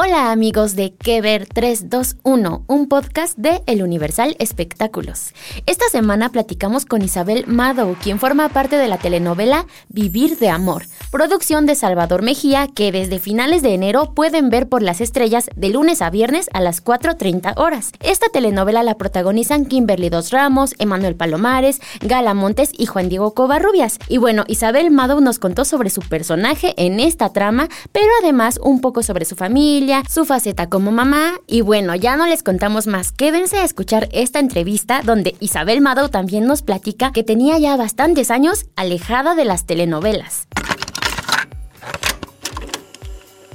Hola amigos de Que Ver 321, un podcast de El Universal Espectáculos. Esta semana platicamos con Isabel Mado, quien forma parte de la telenovela Vivir de Amor, producción de Salvador Mejía, que desde finales de enero pueden ver por las estrellas de lunes a viernes a las 4.30 horas. Esta telenovela la protagonizan Kimberly Dos Ramos, Emanuel Palomares, Gala Montes y Juan Diego Covarrubias. Y bueno, Isabel Mado nos contó sobre su personaje en esta trama, pero además un poco sobre su familia, su faceta como mamá y bueno, ya no les contamos más. Quédense a escuchar esta entrevista donde Isabel Mado también nos platica que tenía ya bastantes años alejada de las telenovelas.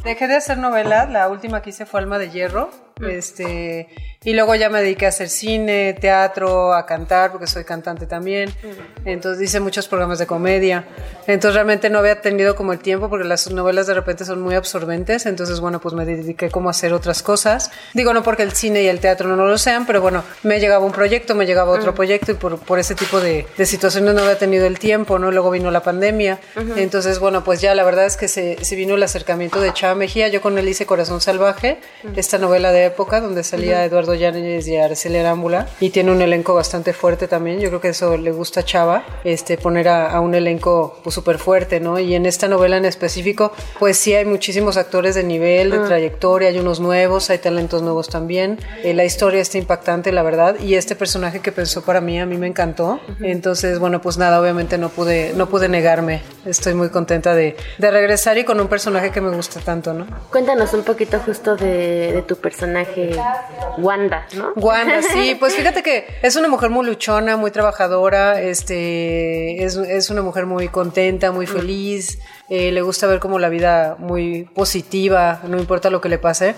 Dejé de hacer novelas, la última que hice fue Alma de Hierro, este, y luego ya me dediqué a hacer cine, teatro, a cantar, porque soy cantante también. Entonces hice muchos programas de comedia. Entonces realmente no había tenido como el tiempo, porque las novelas de repente son muy absorbentes. Entonces, bueno, pues me dediqué como a hacer otras cosas. Digo, no porque el cine y el teatro no lo sean, pero bueno, me llegaba un proyecto, me llegaba otro proyecto, y por, por ese tipo de, de, situaciones no había tenido el tiempo, ¿no? Luego vino la pandemia. Entonces, bueno, pues ya la verdad es que se, se, vino el acercamiento de Chava Mejía. Yo con él hice Corazón Salvaje, esta novela de época donde salía Eduardo Llanes y Araceli Arámbula y tiene un elenco bastante fuerte también. Yo creo que eso le gusta a Chava, este, poner a, a un elenco súper pues, fuerte, ¿no? Y en esta novela en específico, pues sí hay muchísimos actores de nivel, de trayectoria, hay unos nuevos, hay talentos nuevos también. Eh, la historia está impactante, la verdad, y este personaje que pensó para mí, a mí me encantó. Entonces, bueno, pues nada, obviamente no pude, no pude negarme. Estoy muy contenta de, de regresar y con un personaje que me gusta tanto, ¿no? Cuéntanos un poquito justo de, de tu personaje Wanda, ¿no? Wanda, sí, pues fíjate que es una mujer muy luchona, muy trabajadora, este, es, es una mujer muy contenta, muy feliz, eh, le gusta ver como la vida muy positiva, no importa lo que le pase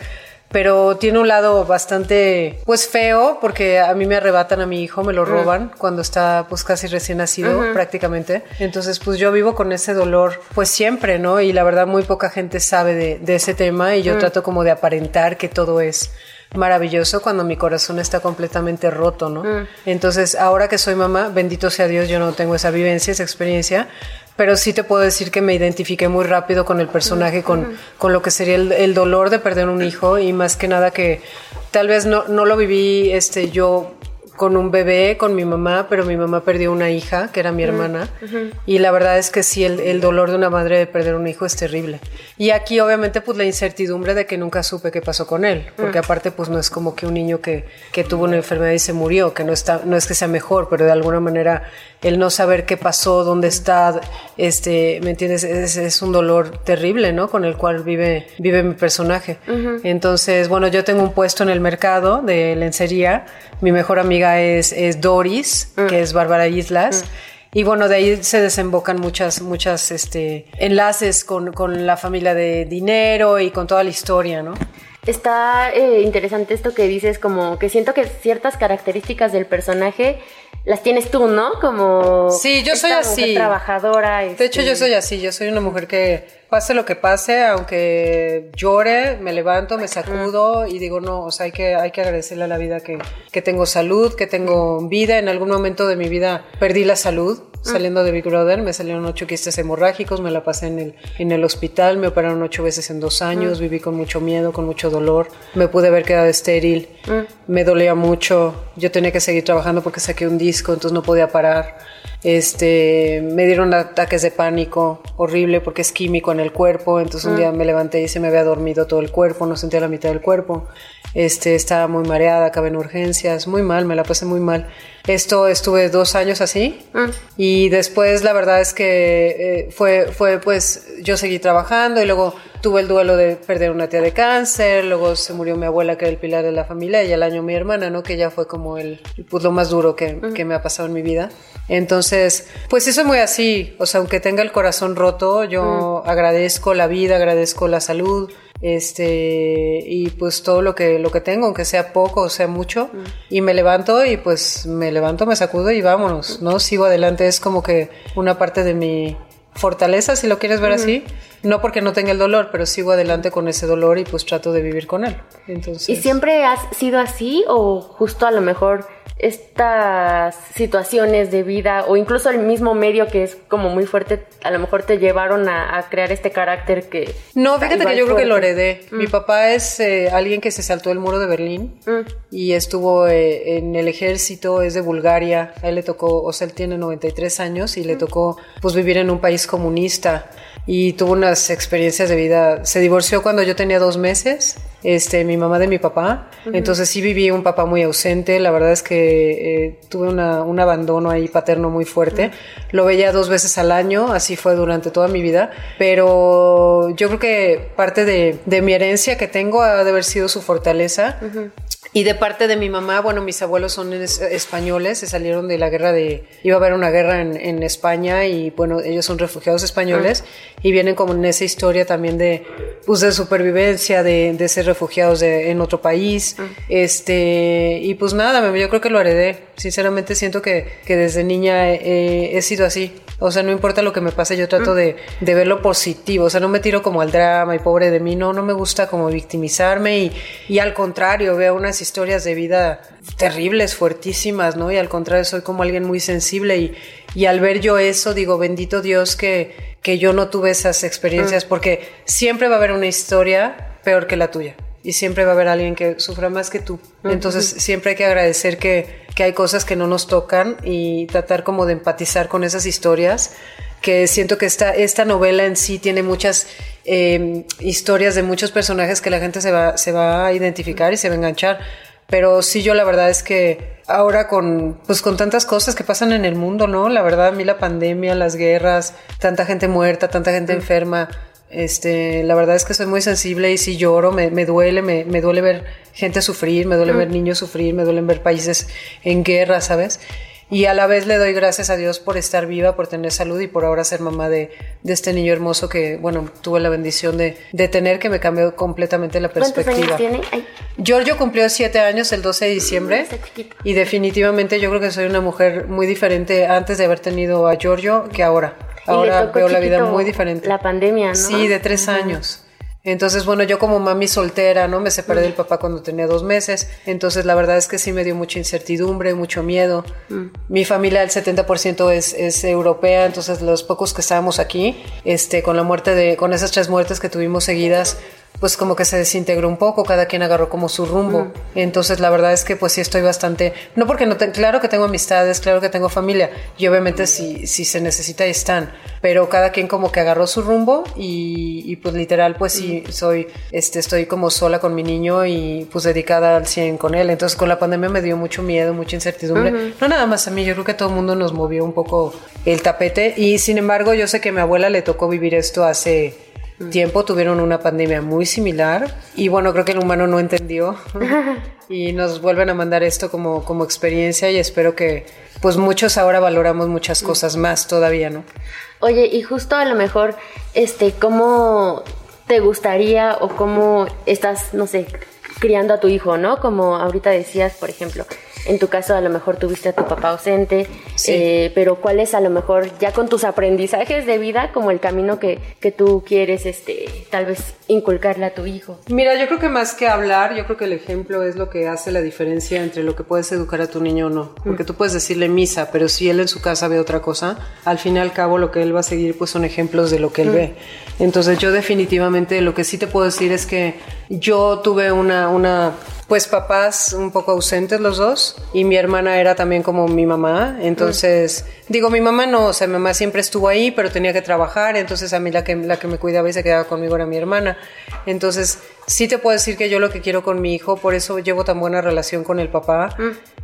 pero tiene un lado bastante pues feo porque a mí me arrebatan a mi hijo, me lo roban cuando está pues casi recién nacido prácticamente. Entonces pues yo vivo con ese dolor pues siempre, ¿no? Y la verdad muy poca gente sabe de, de ese tema y yo trato como de aparentar que todo es maravilloso cuando mi corazón está completamente roto, ¿no? Entonces, ahora que soy mamá, bendito sea Dios, yo no tengo esa vivencia, esa experiencia, pero sí te puedo decir que me identifiqué muy rápido con el personaje, con, con lo que sería el, el, dolor de perder un hijo y más que nada que tal vez no, no lo viví este, yo con un bebé, con mi mamá, pero mi mamá perdió una hija, que era mi hermana, y la verdad es que sí, el, el, dolor de una madre de perder un hijo es terrible. Y aquí obviamente pues la incertidumbre de que nunca supe qué pasó con él, porque aparte pues no es como que un niño que, que tuvo una enfermedad y se murió, que no, está, no es que sea mejor, pero de alguna manera el no saber qué pasó, dónde está, este, ¿me entiendes? Es, es un dolor terrible, ¿no? Con el cual vive, vive mi personaje. Entonces, bueno, yo tengo un puesto en el mercado de lencería, mi mejor amiga es, es Doris, que es Bárbara Islas. Y bueno, de ahí se desembocan muchas, muchas este, enlaces con, con la familia de dinero y con toda la historia, ¿no? Está eh, interesante esto que dices, como que siento que ciertas características del personaje las tienes tú, ¿no? Como sí, yo soy así, trabajadora. De hecho, yo soy así. Yo soy una mujer que pase lo que pase, aunque llore, me levanto, me sacudo y digo no, o sea, hay que hay que agradecerle a la vida que, que tengo salud, que tengo vida. En algún momento de mi vida perdí la salud. Saliendo de Big Brother, me salieron ocho quistes hemorrágicos, me la pasé en el, en el hospital, me operaron ocho veces en dos años, viví con mucho miedo, con mucho dolor, me pude haber quedado estéril, me dolía mucho, yo tenía que seguir trabajando porque saqué un disco, entonces no podía parar. Este, me dieron ataques de pánico horrible porque es químico en el cuerpo. Entonces un día me levanté y se me había dormido todo el cuerpo, no sentía la mitad del cuerpo. Este, estaba muy mareada, acabé en urgencias, muy mal, me la pasé muy mal. Esto estuve dos años así y después la verdad es que eh, fue, fue pues yo seguí trabajando y luego tuve el duelo de perder una tía de cáncer, luego se murió mi abuela que era el pilar de la familia y al año mi hermana, ¿no? Que ya fue como el, pues, lo más duro que, que me ha pasado en mi vida. Entonces, pues eso es muy así, o sea, aunque tenga el corazón roto, yo agradezco la vida, agradezco la salud, este y pues todo lo que lo que tengo aunque sea poco o sea mucho y me levanto y pues me levanto me sacudo y vámonos no sigo adelante es como que una parte de mi fortaleza si lo quieres ver así no porque no tenga el dolor pero sigo adelante con ese dolor y pues trato de vivir con él entonces y siempre has sido así o justo a lo mejor estas situaciones de vida o incluso el mismo medio que es como muy fuerte, a lo mejor te llevaron a, crear este carácter que... No, fíjate que yo creo que lo heredé. Mm. Mi papá es eh, alguien que se saltó el muro de Berlín mm. y estuvo eh, en el ejército, es de Bulgaria. A él le tocó, o sea, él tiene 93 años y le mm. tocó pues vivir en un país comunista y tuvo experiencias de vida. Se divorció cuando yo tenía dos meses, este, mi mamá de mi papá. Entonces sí viví un papá muy ausente. La verdad es que eh, tuve una, un abandono ahí paterno muy fuerte. Lo veía dos veces al año, así fue durante toda mi vida. Pero yo creo que parte de, de mi herencia que tengo ha de haber sido su fortaleza. Y de parte de mi mamá, bueno, mis abuelos son españoles, se salieron de la guerra de... Iba a haber una guerra en, España y bueno, ellos son refugiados españoles y vienen como en esa historia también de, pues, de supervivencia, de, de ser refugiados en otro país. Este, y pues nada, yo creo que lo heredé. Sinceramente siento que, que desde niña he sido así. O sea, no importa lo que me pase, yo trato de, de, ver lo positivo. O sea, no me tiro como al drama y pobre de mí. No, no me gusta como victimizarme y, y al contrario, veo unas historias de vida terribles, fuertísimas, ¿no? Y al contrario, soy como alguien muy sensible y, y al ver yo eso, digo, bendito Dios que, que yo no tuve esas experiencias, porque siempre va a haber una historia peor que la tuya y siempre va a haber alguien que sufra más que tú. Entonces siempre hay que agradecer que, que hay cosas que no nos tocan y tratar como de empatizar con esas historias, que siento que esta, esta novela en sí tiene muchas em, historias de muchos personajes que la gente se va, se va a identificar y se va a enganchar. Pero sí, yo la verdad es que ahora con, pues con tantas cosas que pasan en el mundo, ¿no? La verdad, a mí la pandemia, las guerras, tanta gente muerta, tanta gente enferma, este, la verdad es que soy muy sensible y si lloro me, me duele, me, me, duele ver gente sufrir, me duele ver niños sufrir, me duelen ver países en guerra, ¿sabes? Y a la vez le doy gracias a Dios por estar viva, por tener salud y por ahora ser mamá de, de este niño hermoso que, bueno, tuve la bendición de, de tener, que me cambió completamente la perspectiva. ¿Cuántos años tiene? Giorgio cumplió siete años el 12 de diciembre y definitivamente yo creo que soy una mujer muy diferente antes de haber tenido a Giorgio que ahora. Ahora veo la vida muy diferente. La pandemia, ¿no? Sí, de tres años. Entonces, bueno, yo como mami soltera, ¿no? Me separé del papá cuando tenía dos meses. Entonces, la verdad es que sí me dio mucha incertidumbre, mucho miedo. Mm. Mi familia, el 70% es, es europea, entonces los pocos que estábamos aquí, este, con la muerte de, con esas tres muertes que tuvimos seguidas, pues como que se desintegró un poco, cada quien agarró como su rumbo. Entonces la verdad es que pues sí estoy bastante, no porque no, claro que tengo amistades, claro que tengo familia, y obviamente si, si se necesita están, pero cada quien como que agarró su rumbo y, pues literal pues sí soy, este, estoy como sola con mi niño y pues dedicada al 100 con él. Entonces con la pandemia me dio mucho miedo, mucha incertidumbre. No nada más a mí, yo creo que todo el mundo nos movió un poco el tapete y sin embargo yo sé que a mi abuela le tocó vivir esto hace tiempo tuvieron una pandemia muy similar y bueno, creo que el humano no entendió y nos vuelven a mandar esto como, como experiencia y espero que pues muchos ahora valoramos muchas cosas más todavía, ¿no? Oye, y justo a lo mejor, este, ¿cómo te gustaría o cómo estás, no sé, criando a tu hijo, ¿no? Como ahorita decías, por ejemplo, en tu caso a lo mejor tuviste a tu papá ausente, eh, pero cuál es a lo mejor ya con tus aprendizajes de vida como el camino que, que tú quieres este, tal vez inculcarle a tu hijo. Mira, yo creo que más que hablar, yo creo que el ejemplo es lo que hace la diferencia entre lo que puedes educar a tu niño o no. Porque tú puedes decirle misa, pero si él en su casa ve otra cosa, al fin y al cabo lo que él va a seguir pues son ejemplos de lo que él ve. Entonces yo definitivamente lo que sí te puedo decir es que yo tuve una, una pues papás un poco ausentes los dos y mi hermana era también como mi mamá, entonces digo mi mamá no, o sea mi mamá siempre estuvo ahí pero tenía que trabajar, entonces a mí la que, la que me cuidaba y se quedaba conmigo era mi hermana, entonces sí te puedo decir que yo lo que quiero con mi hijo, por eso llevo tan buena relación con el papá.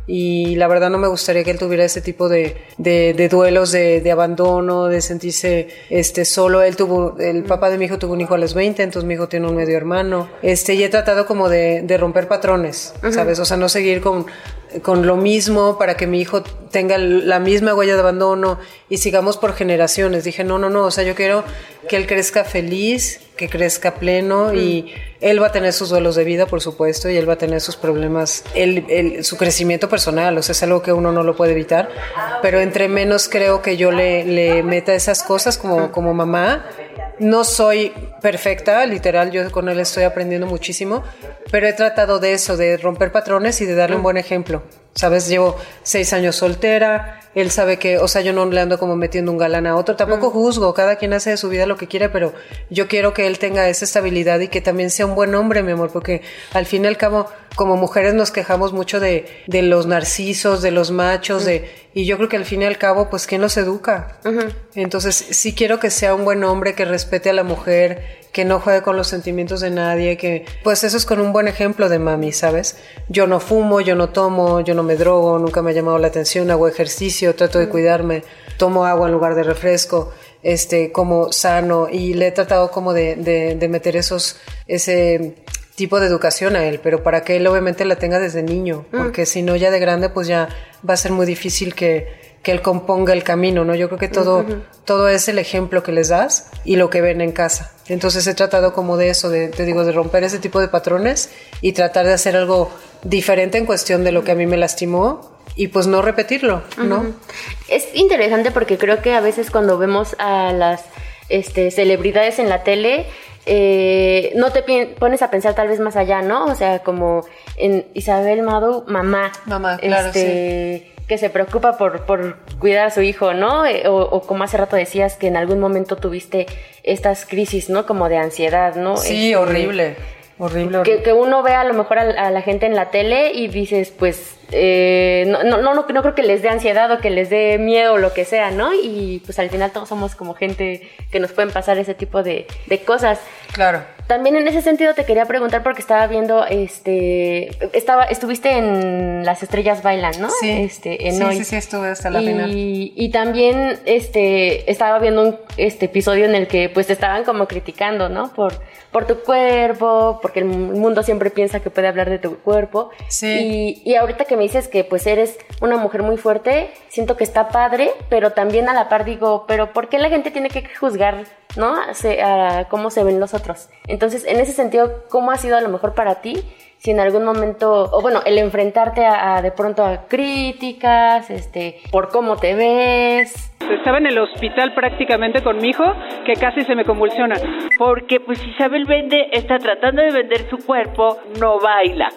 Y la verdad no me gustaría que él tuviera ese tipo de, de, duelos de, abandono, de sentirse este, solo, él tuvo, el papá de mi hijo tuvo un hijo a los 20, entonces mi hijo tiene un medio hermano, este, y he tratado como de, de romper patrones ¿sabes? O sea, no seguir con, con lo mismo para que mi hijo tenga la misma huella de abandono y sigamos por generaciones. Dije, no, no, no, o sea, yo quiero que él crezca feliz, que crezca pleno y él va a tener sus duelos de vida, por supuesto, y él va a tener sus problemas, su crecimiento personal, o sea, es algo que uno no lo puede evitar, pero entre menos creo que yo le, le meta esas cosas como, como mamá, no soy perfecta, literal, yo con él estoy aprendiendo muchísimo, pero he tratado de eso, de romper patrones y de darle un buen ejemplo. Sabes, llevo seis años soltera, él sabe que, o sea, yo no le ando como metiendo un galán a otro, tampoco juzgo, cada quien hace de su vida lo que quiere, pero yo quiero que él tenga esa estabilidad y que también sea un buen hombre, mi amor, porque al fin y al cabo, como mujeres nos quejamos mucho de, de los narcisos, de los machos, de, y yo creo que al fin y al cabo, pues, ¿quién los educa? Entonces, sí quiero que sea un buen hombre, que respete a la mujer, que no juegue con los sentimientos de nadie, que pues eso es con un buen ejemplo de mami, ¿sabes? Yo no fumo, yo no tomo, yo no me drogo, nunca me ha llamado la atención, hago ejercicio, trato de cuidarme, tomo agua en lugar de refresco, este, como sano y le he tratado como de, de, meter esos, ese tipo de educación a él, pero para que él obviamente la tenga desde niño, porque si no ya de grande pues ya va a ser muy difícil que que él componga el camino, ¿no? Yo creo que todo, todo es el ejemplo que les das y lo que ven en casa. Entonces he tratado como de eso, de, te digo, de romper ese tipo de patrones y tratar de hacer algo diferente en cuestión de lo que a mí me lastimó y pues no repetirlo, ¿no? Es interesante porque creo que a veces cuando vemos a las este, celebridades en la tele, eh, no te pones a pensar tal vez más allá, ¿no? O sea, como en Isabel Mado, mamá. Mamá, claro, este, que se preocupa por, por cuidar a su hijo, ¿no? Eh, o, como hace rato decías que en algún momento tuviste estas crisis, ¿no? Como de ansiedad, ¿no? Sí, este, horrible. Horrible, Que, uno ve a lo mejor a, la gente en la tele y dices, pues, eh, no, no, no, no, creo que les dé ansiedad o que les dé miedo o lo que sea, ¿no? Y pues al final todos somos como gente que nos pueden pasar ese tipo de, de cosas. Claro. También en ese sentido te quería preguntar porque estaba viendo, este, estaba, estuviste en Las Estrellas Bailan, ¿no? Sí, este, en sí, sí, sí, estuve hasta la final. Y también, este, estaba viendo un este episodio en el que, pues, te estaban como criticando, ¿no? Por, por tu cuerpo, porque el mundo siempre piensa que puede hablar de tu cuerpo. Sí. Y, y ahorita que me dices que, pues, eres una mujer muy fuerte, siento que está padre, pero también a la par digo, pero ¿por qué la gente tiene que juzgar, ¿no? a cómo se ven los otros. Entonces, en ese sentido, ¿cómo ha sido a lo mejor para ti? Si en algún momento, o bueno, el enfrentarte a, de pronto a críticas, este, por cómo te ves. Estaba en el hospital prácticamente con mi hijo que casi se me convulsiona. Porque pues Isabel vende, está tratando de vender su cuerpo, no baila.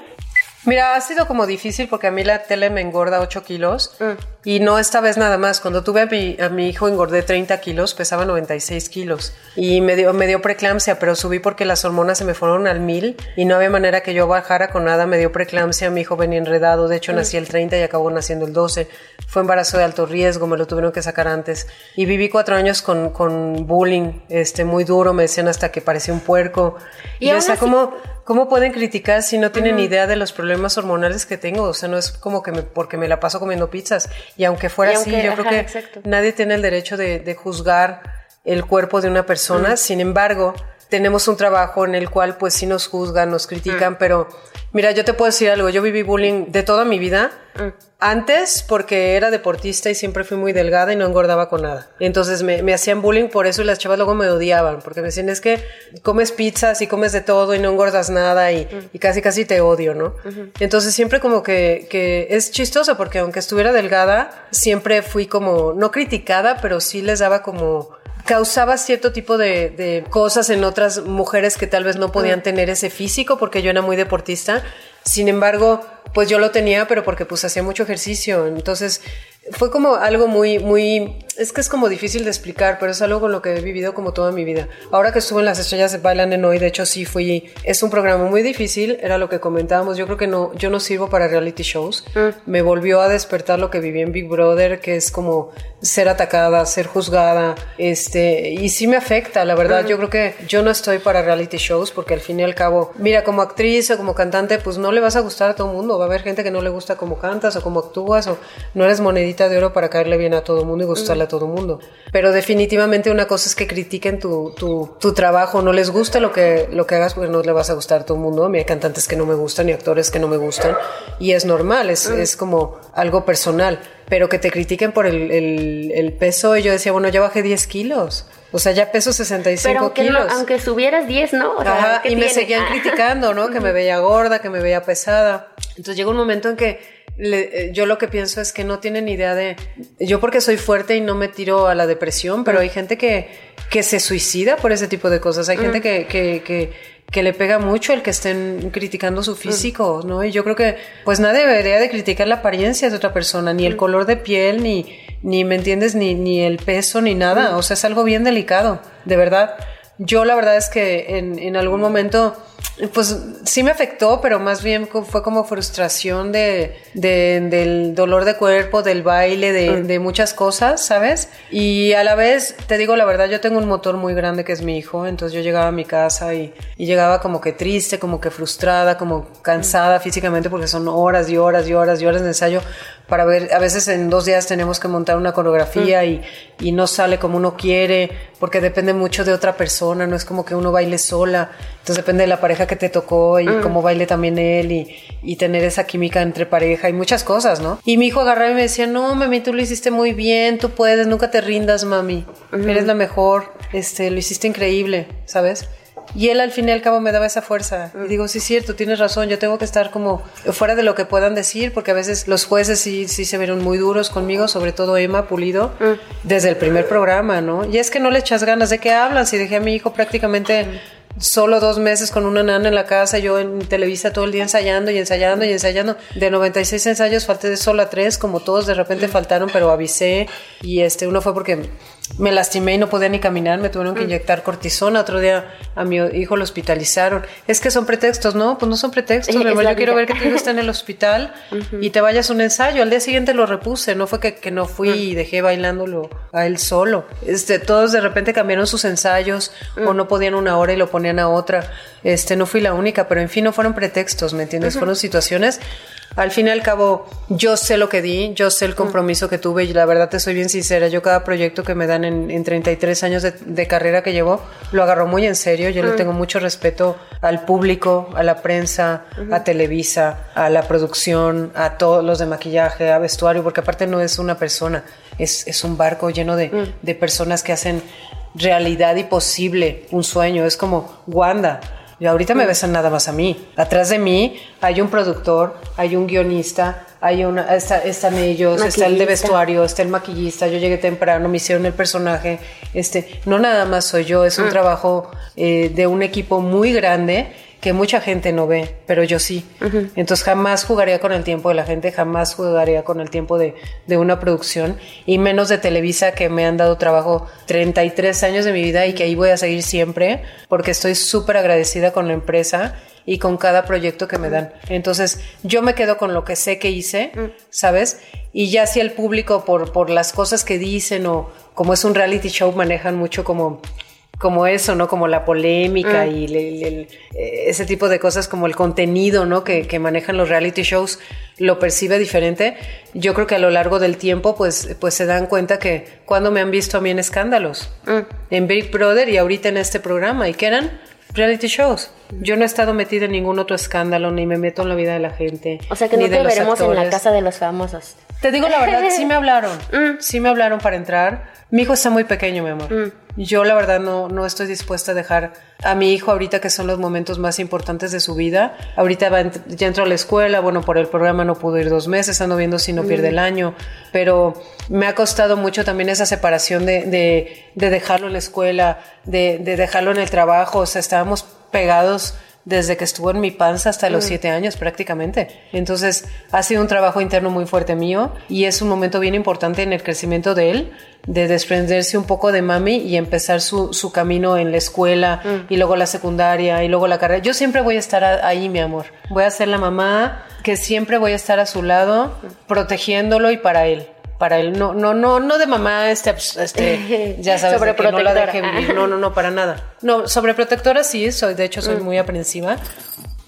Mira, ha sido como difícil porque a mí la tele me engorda 8 kilos mm. Y no esta vez nada más. Cuando tuve a mi, a mi, hijo engordé 30 kilos, pesaba 96 kilos y me dio, me dio preeclampsia, pero subí porque las hormonas se me fueron al mil y no había manera que yo bajara con nada. Me dio preeclampsia, mi hijo venía enredado, de hecho mm. nací el 30 y acabó naciendo el 12. Fue embarazo de alto riesgo, me lo tuvieron que sacar antes y viví cuatro años con, con bullying este, muy duro, me decían hasta que parecía un puerco. Y, o sea, como ¿Cómo pueden criticar si no tienen idea de los problemas hormonales que tengo? O sea, no es como que me, porque me la paso comiendo pizzas. Y aunque fuera así, yo creo que nadie tiene el derecho de, juzgar el cuerpo de una persona. Sin embargo, tenemos un trabajo en el cual pues sí nos juzgan, nos critican, pero Mira, yo te puedo decir algo, yo viví bullying de toda mi vida. Mm. Antes, porque era deportista y siempre fui muy delgada y no engordaba con nada. Entonces me, hacían bullying por eso y las chavas luego me odiaban, porque me decían, es que comes pizzas y comes de todo y no engordas nada y, mm. casi casi te odio, ¿no? Entonces siempre como que, que es chistoso, porque aunque estuviera delgada, siempre fui como, no criticada, pero sí les daba como causaba cierto tipo de, cosas en otras mujeres que tal vez no podían tener ese físico porque yo era muy deportista Sin embargo, pues yo lo tenía, pero porque pues hacía mucho ejercicio. Entonces, fue como algo muy, muy, es que es como difícil de explicar, pero es algo con lo que he vivido como toda mi vida. Ahora que estuve en las estrellas de Bailan en hoy, de hecho sí fui, es un programa muy difícil, era lo que comentábamos, yo creo que no, yo no sirvo para reality shows, Mm. me volvió a despertar lo que viví en Big Brother, que es como ser atacada, ser juzgada, este, y sí me afecta, la verdad, Mm. yo creo que yo no estoy para reality shows, porque al fin y al cabo, mira, como actriz o como cantante, pues no le vas a gustar a todo el mundo, va a haber gente que no le gusta cómo cantas o cómo actúas, o no eres monedita de oro para caerle bien a todo el mundo y gustarle a todo el mundo. Pero definitivamente una cosa es que critiquen tu, tu, tu trabajo, no les gusta lo que, lo que hagas porque no le vas a gustar a todo el mundo. A mí hay cantantes que no me gustan y actores que no me gustan y es normal, es, es como algo personal. Pero que te critiquen por el, el, el peso, y yo decía, bueno, ya bajé 10 kilos. O sea, ya peso 65 Pero aunque, no- kilos. aunque subieras 10, ¿no? O sea, Ajá, ¿qué y me tiene? seguían Ah. criticando, ¿no? Que me veía gorda, que me veía pesada. Entonces llega un momento en que le- eh, yo lo que pienso es que no tienen idea de... Yo porque soy fuerte y no me tiro a la depresión, pero hay gente que, que se suicida por ese tipo de cosas. Hay gente que, que, que, que le pega mucho el que estén criticando su físico, ¿no? Y yo creo que pues nadie debería de criticar la apariencia de otra persona, ni el color de piel, ni, ni ¿me entiendes? Ni, ni el peso, ni nada. O sea, es algo bien delicado, de verdad. Yo la verdad es que en, en algún momento, pues sí me afectó, pero más bien fue como frustración de, de- del dolor de cuerpo, del baile, de, de muchas cosas, ¿sabes? Y a la vez, te digo la verdad, yo tengo un motor muy grande que es mi hijo, entonces yo llegaba a mi casa y, y llegaba como que triste, como que frustrada, como cansada físicamente porque son horas y horas y horas y horas de ensayo para ver, a veces en dos días tenemos que montar una coreografía y, y no sale como uno quiere, porque depende mucho de otra persona, no es como que uno baile sola, entonces depende de la pareja que te tocó y cómo baile también él y, y tener esa química entre pareja y muchas cosas, ¿no? Y mi hijo agarraba y me decía, no, mami, tú lo hiciste muy bien, tú puedes, nunca te rindas, mami, eres la mejor, este, lo hiciste increíble, ¿sabes? Y él al fin y al cabo me daba esa fuerza. Y digo, sí es cierto, tienes razón, yo tengo que estar como fuera de lo que puedan decir, porque a veces los jueces sí, sí se vieron muy duros conmigo, sobre todo Emma Pulido, desde el primer programa, ¿no? Y es que no le echas ganas, ¿de qué hablan? Si dejé a mi hijo prácticamente solo dos meses con una nana en la casa, yo en Televisa todo el día ensayando y ensayando y ensayando. De 96 ensayos falté de solo a tres, como todos de repente faltaron, pero avisé. Y este, uno fue porque me lastimé y no podía ni caminar, me tuvieron que inyectar cortisona. Otro día a mi hijo lo hospitalizaron. Es que son pretextos, ¿no? Pues no son pretextos. Yo quiero ver que tu hijo está en el hospital y te vayas a un ensayo. Al día siguiente lo repuse, no fue que, que no fui y dejé bailándolo a él solo. Este, todos de repente cambiaron sus ensayos o no podían una hora y lo ponían a otra. Este, no fui la única, pero en fin, no fueron pretextos, ¿me entiendes? Fueron situaciones. Al fin y al cabo, yo sé lo que di, yo sé el compromiso que tuve y la verdad te soy bien sincera. Yo cada proyecto que me dan en, en 33 años de, de carrera que llevo, lo agarro muy en serio. Yo le tengo mucho respeto al público, a la prensa, a Televisa, a la producción, a todos los de maquillaje, a vestuario, porque aparte no es una persona, es, es un barco lleno de, de personas que hacen realidad y posible un sueño. Es como Wanda. Y ahorita me besan nada más a mí. Atrás de mí hay un productor, hay un guionista, hay una, está- están ellos, está el de vestuario, está el maquillista. Yo llegué temprano, me hicieron el personaje. Este, no nada más soy yo, es un trabajo eh, de un equipo muy grande que mucha gente no ve, pero yo sí. Entonces jamás jugaría con el tiempo de la gente, jamás jugaría con el tiempo de, de una producción y menos de Televisa que me han dado trabajo 33 años de mi vida y que ahí voy a seguir siempre porque estoy súper agradecida con la empresa y con cada proyecto que me dan. Entonces yo me quedo con lo que sé que hice, ¿sabes? Y ya si el público por, por las cosas que dicen o como es un reality show manejan mucho como como eso, ¿no? Como la polémica y el- el- el- ese tipo de cosas, como el contenido, ¿no? Que, que manejan los reality shows, lo percibe diferente. Yo creo que a lo largo del tiempo, pues, pues se dan cuenta que cuando me han visto a mí en escándalos, en Big Brother y ahorita en este programa, y que eran reality shows. Yo no he estado metida en ningún otro escándalo, ni me meto en la vida de la gente. O sea que no te veremos en la casa de los famosos. Te digo la verdad, sí me hablaron. Sí me hablaron para entrar. Mi hijo está muy pequeño, mi amor. Yo la verdad no, no estoy dispuesta a dejar a mi hijo ahorita que son los momentos más importantes de su vida. Ahorita va, ya entró a la escuela, bueno, por el programa no pudo ir dos meses, ando viendo si no pierde el año, pero me ha costado mucho también esa separación de, de, de dejarlo en la escuela, de, de dejarlo en el trabajo, o sea, estábamos pegados desde que estuvo en mi panza hasta los siete años prácticamente. Entonces ha sido un trabajo interno muy fuerte mío y es un momento bien importante en el crecimiento de él, de desprenderse un poco de mami y empezar su, su camino en la escuela y luego la secundaria y luego la carrera. Yo siempre voy a estar ahí, mi amor. Voy a ser la mamá que siempre voy a estar a su lado, protegiéndolo y para él. Para él, no, no, no, no de mamá, este, pues, este, ya sabes, de que no la deje vivir. No, no, no, para nada. No, sobreprotectora sí, soy, de hecho soy muy aprensiva,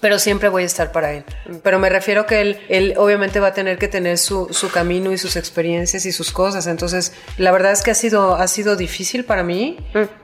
pero siempre voy a estar para él. Pero me refiero que él, él obviamente va a tener que tener su, su camino y sus experiencias y sus cosas. Entonces, la verdad es que ha sido, ha sido difícil para mí,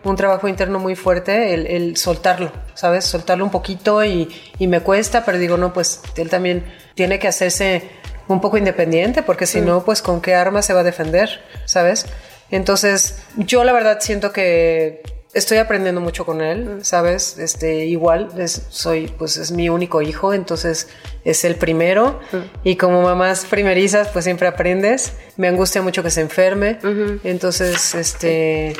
un trabajo interno muy fuerte, el, el soltarlo, ¿sabes? Soltarlo un poquito y, y me cuesta, pero digo, no, pues él también tiene que hacerse un poco independiente, porque si no, pues con qué arma se va a defender, ¿sabes? Entonces, yo la verdad siento que estoy aprendiendo mucho con él, ¿sabes? Este, igual, es, soy, pues es mi único hijo, entonces es el primero. Y como mamás primerizas, pues siempre aprendes. Me angustia mucho que se enferme. Entonces, este,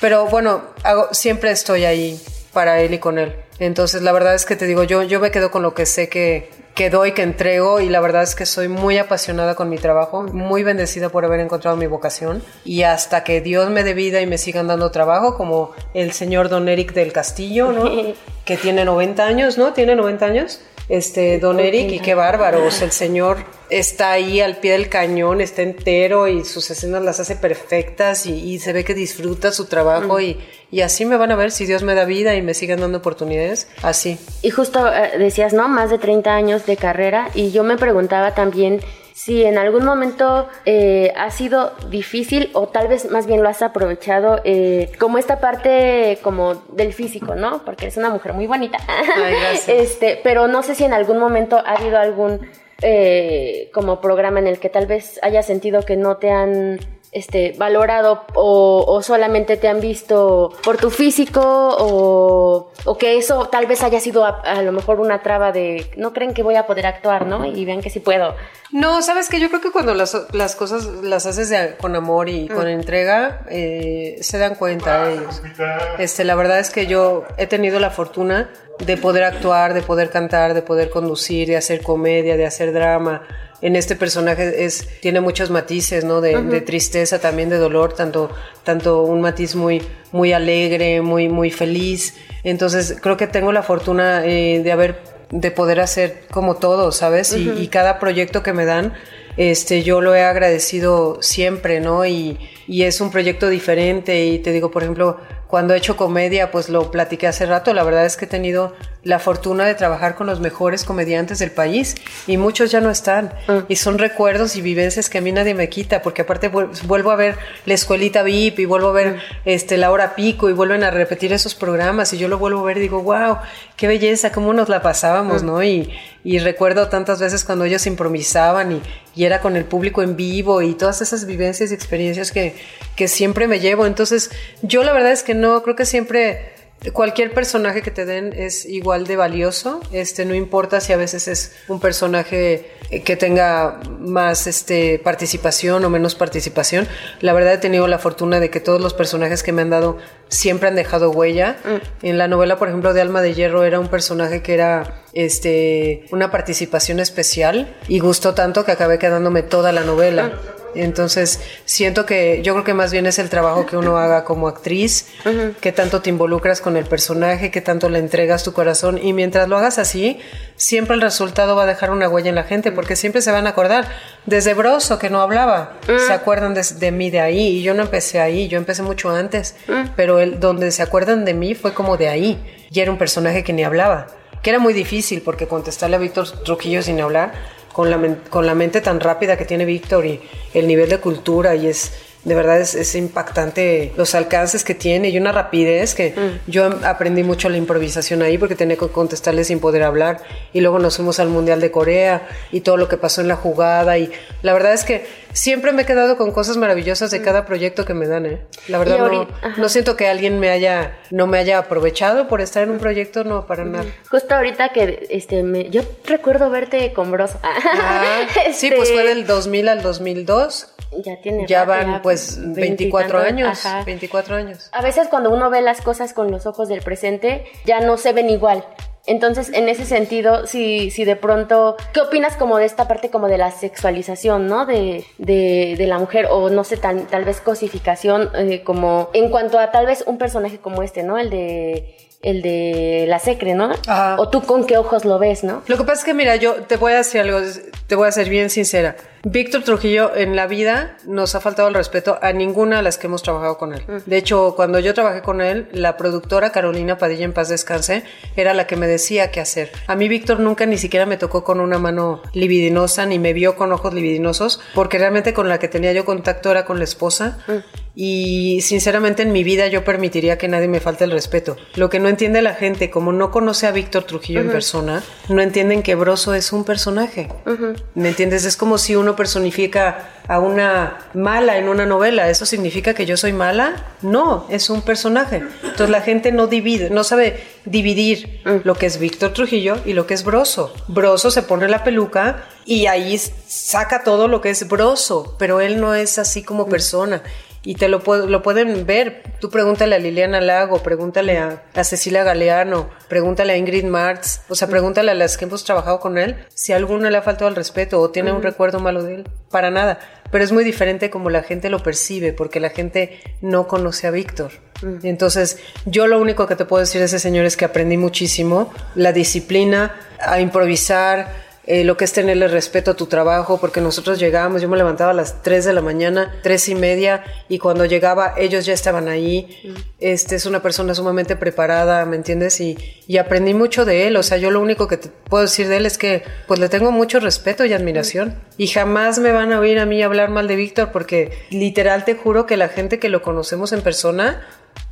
pero bueno, hago, siempre estoy ahí para él y con él. Entonces, la verdad es que te digo, yo, yo me quedo con lo que sé que, que doy, que entrego y la verdad es que soy muy apasionada con mi trabajo, muy bendecida por haber encontrado mi vocación y hasta que Dios me dé vida y me sigan dando trabajo, como el señor Don Eric del Castillo, ¿no? que tiene 90 años, ¿no? Tiene 90 años. Este, Don Eric, y qué bárbaro, o sea, el señor está ahí al pie del cañón, está entero y sus escenas las hace perfectas y, y se ve que disfruta su trabajo y, y así me van a ver si Dios me da vida y me sigan dando oportunidades, así. Y justo eh, decías, ¿no? Más de 30 años de carrera y yo me preguntaba también si en algún momento eh, ha sido difícil o tal vez más bien lo has aprovechado eh, como esta parte como del físico, ¿no? Porque eres una mujer muy bonita. Ay, gracias. este, pero no sé si en algún momento ha habido algún eh, como programa en el que tal vez hayas sentido que no te han este, valorado o, o solamente te han visto por tu físico o, o que eso tal vez haya sido a, a lo mejor una traba de no creen que voy a poder actuar, ¿no? Y vean que sí puedo. No, sabes que yo creo que cuando las, las cosas las haces de- con amor y con entrega, eh, se dan cuenta ellos. Este, la verdad es que yo he tenido la fortuna de poder actuar, de poder cantar, de poder conducir, de hacer comedia, de hacer drama. En este personaje es, tiene muchos matices, ¿no? De, de tristeza, también de dolor, tanto, tanto un matiz muy, muy alegre, muy, muy feliz. Entonces creo que tengo la fortuna eh, de haber de poder hacer como todo, ¿sabes? Y- y, cada proyecto que me dan, este, yo lo he agradecido siempre, ¿no? Y, y es un proyecto diferente y te digo, por ejemplo, cuando he hecho comedia, pues lo platiqué hace rato, la verdad es que he tenido la fortuna de trabajar con los mejores comediantes del país y muchos ya no están. Y son recuerdos y vivencias que a mí nadie me quita, porque aparte vuel- vuelvo a ver la escuelita VIP y vuelvo a ver este, la hora pico y vuelven a repetir esos programas y yo lo vuelvo a ver y digo, wow, qué belleza, cómo nos la pasábamos, ¿no? Y, y recuerdo tantas veces cuando ellos improvisaban y, y era con el público en vivo y todas esas vivencias y experiencias que, que siempre me llevo. Entonces, yo la verdad es que no, creo que siempre cualquier personaje que te den es igual de valioso. Este, no importa si a veces es un personaje eh, que tenga más este, participación o menos participación. La verdad he tenido la fortuna de que todos los personajes que me han dado siempre han dejado huella. En la novela, por ejemplo, de Alma de Hierro era un personaje que era este, una participación especial y gustó tanto que acabé quedándome toda la novela. Entonces, siento que yo creo que más bien es el trabajo que uno haga como actriz, que tanto te involucras con el personaje, que tanto le entregas tu corazón y mientras lo hagas así, siempre el resultado va a dejar una huella en la gente porque siempre se van a acordar. Desde Broso, que no hablaba, se acuerdan de, de mí de ahí y yo no empecé ahí, yo empecé mucho antes, pero el, donde se acuerdan de mí fue como de ahí y era un personaje que ni hablaba, que era muy difícil porque contestarle a Víctor Trujillo sin hablar con la, con la mente tan rápida que tiene Víctor y el nivel de cultura y es de verdad es, es impactante los alcances que tiene y una rapidez que yo aprendí mucho la improvisación ahí porque tenía que contestarle sin poder hablar y luego nos fuimos al Mundial de Corea y todo lo que pasó en la jugada y la verdad es que siempre me he quedado con cosas maravillosas de cada proyecto que me dan, ¿eh? La verdad no, ahorita- ajá. no siento que alguien me haya no me haya aprovechado por estar en un proyecto, no, para nada. Justo ahorita que este me, yo recuerdo verte con Broso. Ah, sí, Este, pues fue del 2000 al 2002. Ya tiene Ya van pues 24 veintitantos, años. ajá. 24 años. A veces cuando uno ve las cosas con los ojos del presente, ya no se ven igual. Entonces, en ese sentido, si, si de pronto, ¿qué opinas como de esta parte como de la sexualización, ¿no? De, de, de la mujer o no sé, tal, tal vez cosificación eh, como en cuanto a tal vez un personaje como este, ¿no? El de el de la secre, ¿no? Ajá. O tú con qué ojos lo ves, ¿no? Lo que pasa es que, mira, yo te voy a decir algo, te voy a ser bien sincera. Víctor Trujillo en la vida nos ha faltado el respeto a ninguna de las que hemos trabajado con él. De hecho, cuando yo trabajé con él, la productora Carolina Padilla en paz descanse era la que me decía qué hacer. A mí Víctor nunca ni siquiera me tocó con una mano libidinosa ni me vio con ojos libidinosos, porque realmente con la que tenía yo contacto era con la esposa. Y sinceramente en mi vida yo permitiría que nadie me falte el respeto. Lo que no entiende la gente, como no conoce a Víctor Trujillo en persona, no entienden que Broso es un personaje. ¿Me entiendes? Es como si uno personifica a una mala en una novela. ¿Eso significa que yo soy mala? No, es un personaje. Entonces la gente no divide, no sabe dividir lo que es Víctor Trujillo y lo que es Broso. Broso se pone la peluca y ahí saca todo lo que es Broso, pero él no es así como persona y te lo, lo pueden ver. Tú pregúntale a Liliana Lago, pregúntale a, a Cecilia Galeano, pregúntale a Ingrid Martz, o sea, pregúntale a las que hemos trabajado con él si alguna le ha faltado el respeto o tiene un recuerdo malo de él. Para nada. Pero es muy diferente como la gente lo percibe, porque la gente no conoce a Víctor. Entonces, yo lo único que te puedo decir de ese señor es que aprendí muchísimo, la disciplina, a improvisar, eh, lo que es tenerle respeto a tu trabajo, porque nosotros llegábamos, yo me levantaba a las 3 de la mañana, tres y media, y cuando llegaba ellos ya estaban ahí. Este es una persona sumamente preparada, ¿me entiendes? Y, y aprendí mucho de él, o sea, yo lo único que te puedo decir de él es que pues le tengo mucho respeto y admiración. Y jamás me van a oír a mí hablar mal de Víctor, porque literal te juro que la gente que lo conocemos en persona,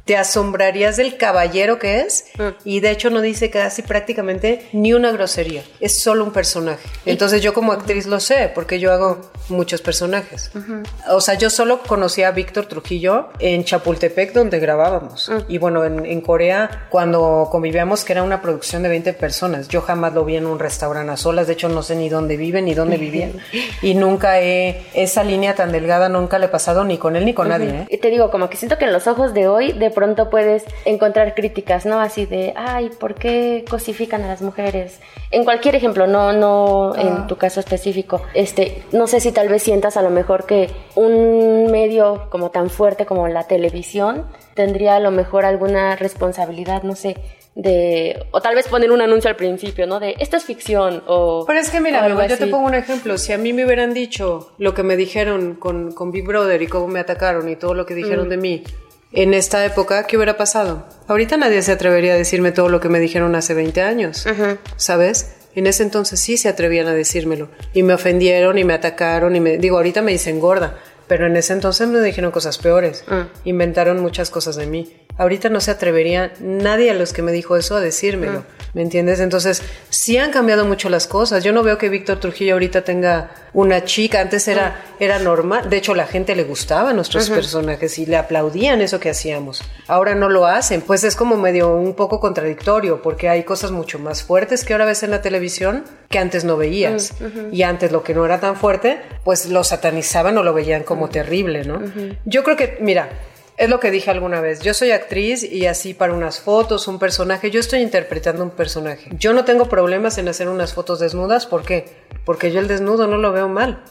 te asombrarías del caballero que es y de hecho no dice casi prácticamente ni una grosería, es solo un personaje. Entonces yo como actriz lo sé porque yo hago muchos personajes. O sea, yo solo conocí a Víctor Trujillo en Chapultepec donde grabábamos y bueno, en, en Corea cuando convivíamos que era una producción de 20 personas, yo jamás lo vi en un restaurante a solas, de hecho no sé ni dónde vive ni dónde vivía y nunca he, esa línea tan delgada nunca le he pasado ni con él ni con nadie. ¿eh? Y te digo, como que siento que en los ojos de hoy de pronto puedes encontrar críticas, ¿no? Así de, ay, ¿por qué cosifican a las mujeres? En cualquier ejemplo, no, no en tu caso específico. Este, no sé si tal vez sientas a lo mejor que un medio como tan fuerte como la televisión tendría a lo mejor alguna responsabilidad, no sé, de, o tal vez poner un anuncio al principio, ¿no? De, esto es ficción, o... Pero es que mira, yo te pongo un ejemplo. Si a mí me hubieran dicho lo que me dijeron con, con Big Brother y cómo me atacaron y todo lo que Mm. dijeron de mí en esta época, ¿qué hubiera pasado? Ahorita nadie se atrevería a decirme todo lo que me dijeron hace 20 años, ¿sabes? En ese entonces sí se atrevían a decírmelo. Y me ofendieron y me atacaron y me... Digo, ahorita me dicen gorda, pero en ese entonces me dijeron cosas peores. Inventaron muchas cosas de mí. Ahorita no se atrevería nadie a los que me dijo eso a decírmelo. ¿Me entiendes? Entonces, sí han cambiado mucho las cosas. Yo no veo que Víctor Trujillo ahorita tenga una chica. Antes era, era normal. De hecho, la gente le gustaba nuestros personajes y le aplaudían eso que hacíamos. Ahora no lo hacen. Pues es como medio un poco contradictorio porque hay cosas mucho más fuertes que ahora ves en la televisión que antes no veías. Y antes lo que no era tan fuerte, pues lo satanizaban o lo veían como terrible, ¿no? Yo creo que, mira, es lo que dije alguna vez. Yo soy actriz y así para unas fotos, un personaje, yo estoy interpretando un personaje. Yo no tengo problemas en hacer unas fotos desnudas. ¿Por qué? Porque yo el desnudo no lo veo mal.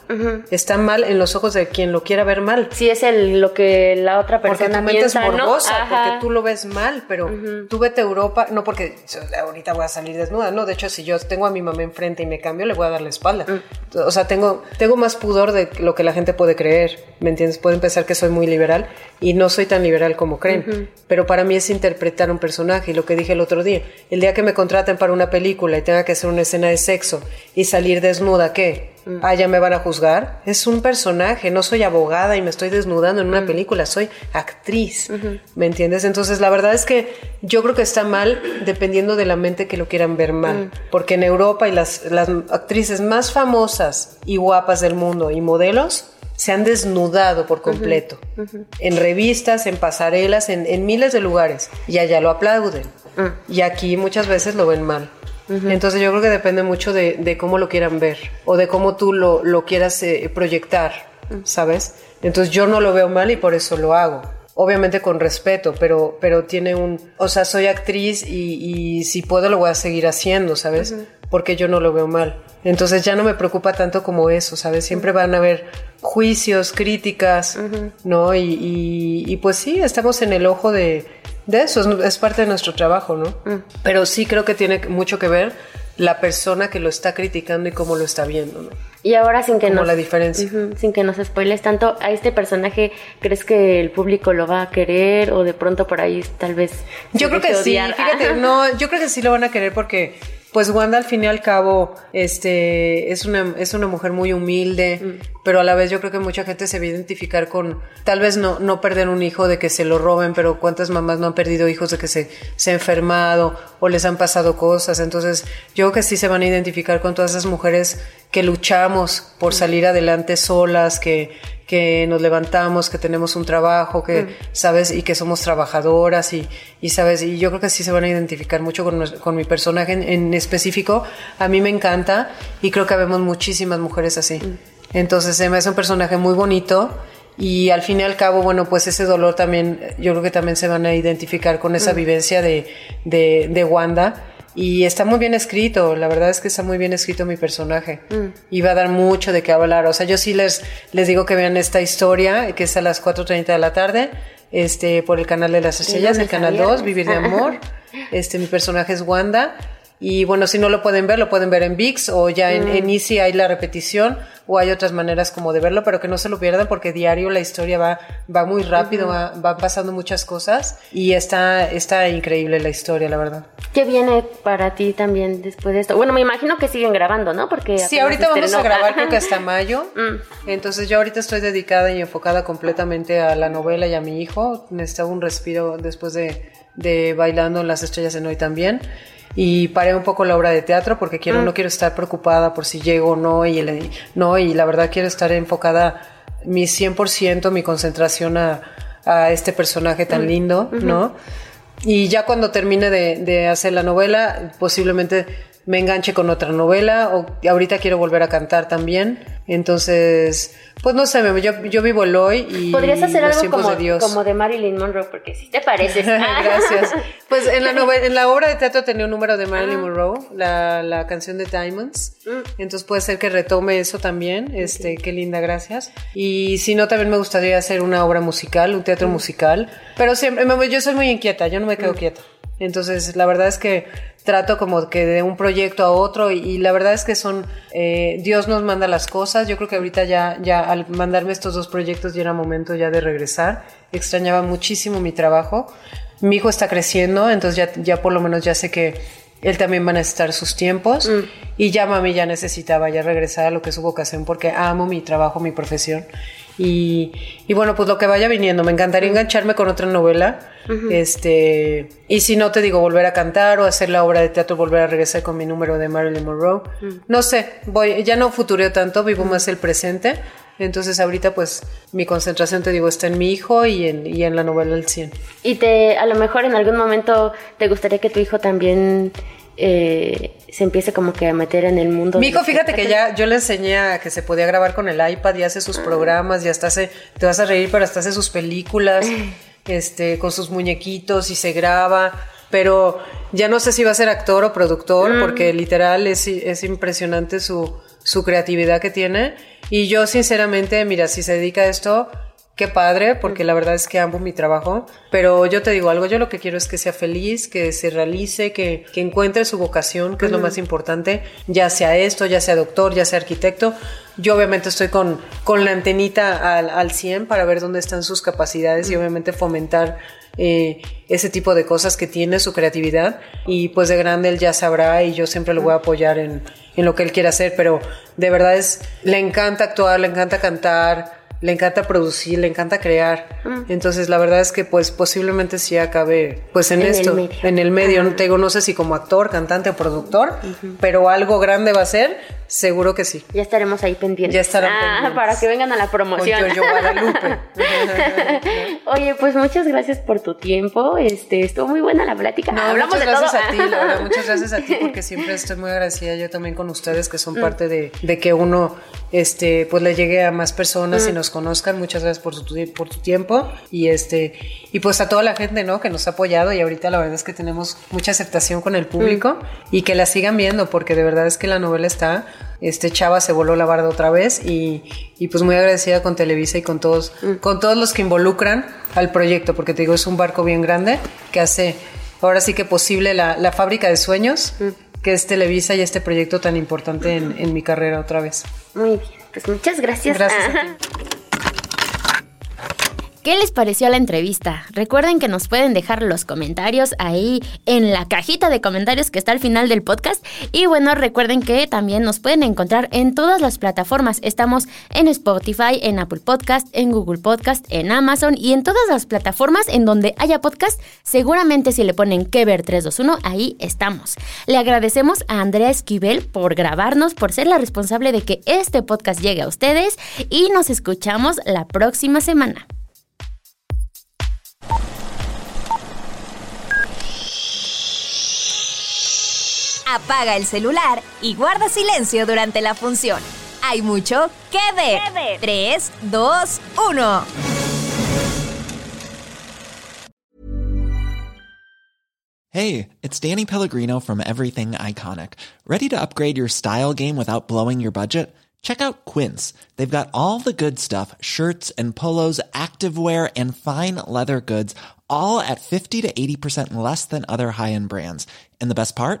Está mal en los ojos de quien lo quiera ver mal. Si es el, lo que la otra Porque persona tu mente es piensa, ¿no? morbosa, porque tú lo ves mal, pero tú vete a Europa, no porque ahorita voy a salir desnuda, no, de hecho si yo tengo a mi mamá enfrente y me cambio, le voy a dar la espalda. Mm. O sea, tengo, tengo más pudor de lo que la gente puede creer, ¿me entiendes? Pueden pensar que soy muy liberal y no soy tan liberal como creen, pero para mí es interpretar un personaje y lo que dije el otro día, el día que me contraten para una película y tenga que hacer una escena de sexo y salir desnuda, ¿qué? Ah, ya me van a juzgar. Es un personaje, no soy abogada y me estoy desnudando en una película, soy actriz. ¿Me entiendes? Entonces, la verdad es que yo creo que está mal dependiendo de la mente que lo quieran ver mal. Porque en Europa y las, las actrices más famosas y guapas del mundo y modelos se han desnudado por completo. En revistas, en pasarelas, en, en miles de lugares. Y allá lo aplauden. Y aquí muchas veces lo ven mal. Entonces yo creo que depende mucho de, de cómo lo quieran ver o de cómo tú lo, lo quieras eh, proyectar, ¿sabes? Entonces yo no lo veo mal y por eso lo hago. obviamente con respeto, pero, pero tiene un, o sea, soy actriz y, y si puedo lo voy a seguir haciendo, ¿sabes? Porque yo no lo veo mal. Entonces ya no me preocupa tanto como eso, ¿sabes? Siempre van a haber juicios, críticas, ¿no? Y, y, y, pues sí, estamos en el ojo de, de eso, es, es, parte de nuestro trabajo, ¿no? Pero sí creo que tiene mucho que ver la persona que lo está criticando y cómo lo está viendo, ¿no? Y ahora sin que Como nos la diferencia. Sin que nos spoiles tanto a este personaje, ¿crees que el público lo va a querer o de pronto por ahí tal vez Yo creo que sí, fíjate, no, yo creo que sí lo van a querer porque pues Wanda al fin y al cabo este es una es una mujer muy humilde, Mm. pero a la vez yo creo que mucha gente se va a identificar con tal vez no no perder un hijo de que se lo roben, pero cuántas mamás no han perdido hijos de que se se ha enfermado o les han pasado cosas, entonces yo creo que sí se van a identificar con todas esas mujeres que luchamos por Mm. salir adelante solas, que que nos levantamos, que tenemos un trabajo, que, Mm. ¿sabes? Y que somos trabajadoras y, y, ¿sabes? Y yo creo que sí se van a identificar mucho con, mi personaje en, en específico. A mí me encanta y creo que vemos muchísimas mujeres así. Mm. Entonces se me hace un personaje muy bonito y al fin y al cabo, bueno, pues ese dolor también, yo creo que también se van a identificar con esa vivencia de, de, de Wanda. Y está muy bien escrito, la verdad es que está muy bien escrito mi personaje. Y va a dar mucho de qué hablar. O sea, yo sí les, les digo que vean esta historia, que es a las 4.30 de la tarde, este, por el canal de las estrellas, el canal 2, viernes. Vivir de Amor. Este, mi personaje es Wanda. Y bueno, si no lo pueden ver, lo pueden ver en VIX o ya en, en Easy hay la repetición o hay otras maneras como de verlo, pero que no se lo pierdan porque diario la historia va, va muy rápido, va, va pasando muchas cosas y está, está increíble la historia, la verdad. ¿Qué viene para ti también después de esto? Bueno, me imagino que siguen grabando, ¿no? Porque Sí, ahorita vamos a grabar creo que hasta mayo. Mm. Entonces yo ahorita estoy dedicada y enfocada completamente a la novela y a mi hijo. Necesitaba un respiro después de, de bailando en las estrellas en hoy también. Y paré un poco la obra de teatro porque quiero, Mm. no quiero estar preocupada por si llego o no y, el- no, y la verdad quiero estar enfocada mi 100%, mi concentración a, a este personaje Mm. tan lindo, ¿no? Y ya cuando termine de, de hacer la novela, posiblemente me enganche con otra novela o ahorita quiero volver a cantar también. Entonces, pues no sé, me- yo, yo vivo el hoy y Podrías hacer los algo como de Dios. como de Marilyn Monroe, porque si te pareces. Gracias. Pues en la, nove- en la obra de teatro tenía un número de Marilyn Ah. Monroe, la, la canción de Diamonds. Mm. Entonces puede ser que retome eso también. Este, qué linda, gracias. Y si no, también me gustaría hacer una obra musical, un Mm. teatro musical. Pero siempre, yo soy muy inquieta, yo no me quedo Mm. quieta. Entonces, la verdad es que trato como que de un proyecto a otro y, y la verdad es que son, eh, Dios nos manda las cosas. Yo creo que ahorita ya, ya al mandarme estos dos proyectos ya era momento ya de regresar. Extrañaba muchísimo mi trabajo. Mi hijo está creciendo, entonces ya, ya por lo menos ya sé que él también va a necesitar sus tiempos y ya mami ya necesitaba ya regresar a lo que es su vocación porque amo mi trabajo, mi profesión. Y, y bueno, pues lo que vaya viniendo, me encantaría engancharme con otra novela. Este, y si no te digo volver a cantar o hacer la obra de teatro, volver a regresar con mi número de Marilyn Monroe. No sé, voy, ya no futureo tanto, vivo más el presente. Entonces ahorita pues mi concentración te digo está en mi hijo y en, y en la novela El 100. Y te, a lo mejor en algún momento te gustaría que tu hijo también eh, se empiece como que a meter en el mundo. Mi del hijo, fíjate que ya yo le enseñé a que se podía grabar con el iPad y hace sus programas y hasta hace, te vas a reír, pero hasta hace sus películas, este, con sus muñequitos y se graba. Pero ya no sé si va a ser actor o productor, porque literal es, es impresionante su, su creatividad que tiene. Y yo, sinceramente, mira, si se dedica a esto, qué padre, porque la verdad es que amo mi trabajo. Pero yo te digo algo, yo lo que quiero es que sea feliz, que se realice, que, que encuentre su vocación, que es lo más importante, ya sea esto, ya sea doctor, ya sea arquitecto. Yo obviamente estoy con, con la antenita al, al 100 para ver dónde están sus capacidades y obviamente fomentar eh, ese tipo de cosas que tiene, su creatividad. Y pues de grande él ya sabrá y yo siempre lo voy a apoyar en, en lo que él quiera hacer, pero de verdad es, le encanta actuar, le encanta cantar, le encanta producir, le encanta crear. Entonces la verdad es que pues posiblemente sí acabe pues en, En el esto, medio. en el medio. No te digo, no sé si como actor, cantante o productor, pero algo grande va a ser, seguro que sí. Ya estaremos ahí pendientes. Ya estarán Ah, pendientes. para que vengan a la Con promoción. Giorgio Guadalupe. Oye, pues muchas gracias por tu tiempo. Este, estuvo muy buena la plática. No, Hablamos muchas de gracias todo. a ti, la verdad, muchas gracias a ti porque siempre estoy muy agradecida yo también con ustedes que son parte de, de que uno este pues le llegue a más personas y nos conozcan. Muchas gracias por tu, por tu tiempo y este y pues a toda la gente, ¿no? Que nos ha apoyado y ahorita la verdad es que tenemos mucha aceptación con el público y que la sigan viendo porque de verdad es que la novela está este Chava se voló la barda otra vez y, y pues muy agradecida con Televisa y con todos, con todos los que involucran al proyecto, porque te digo, es un barco bien grande que hace ahora sí que posible la, la fábrica de sueños, que es Televisa y este proyecto tan importante en, en mi carrera otra vez. Muy bien, pues muchas gracias. Gracias a ti. ¿Qué les pareció la entrevista? Recuerden que nos pueden dejar los comentarios ahí en la cajita de comentarios que está al final del podcast. Y bueno, recuerden que también nos pueden encontrar en todas las plataformas. Estamos en Spotify, en Apple Podcast, en Google Podcast, en Amazon y en todas las plataformas en donde haya podcast. Seguramente si le ponen que ver 321, ahí estamos. Le agradecemos a Andrea Esquivel por grabarnos, por ser la responsable de que este podcast llegue a ustedes y nos escuchamos la próxima semana. Apaga el celular y guarda silencio durante la función. Hay mucho que ver. 3, 2, 1. Hey, it's Danny Pellegrino from Everything Iconic. Ready to upgrade your style game without blowing your budget? Check out Quince. They've got all the good stuff shirts and polos, activewear, and fine leather goods, all at 50 to 80% less than other high end brands. And the best part?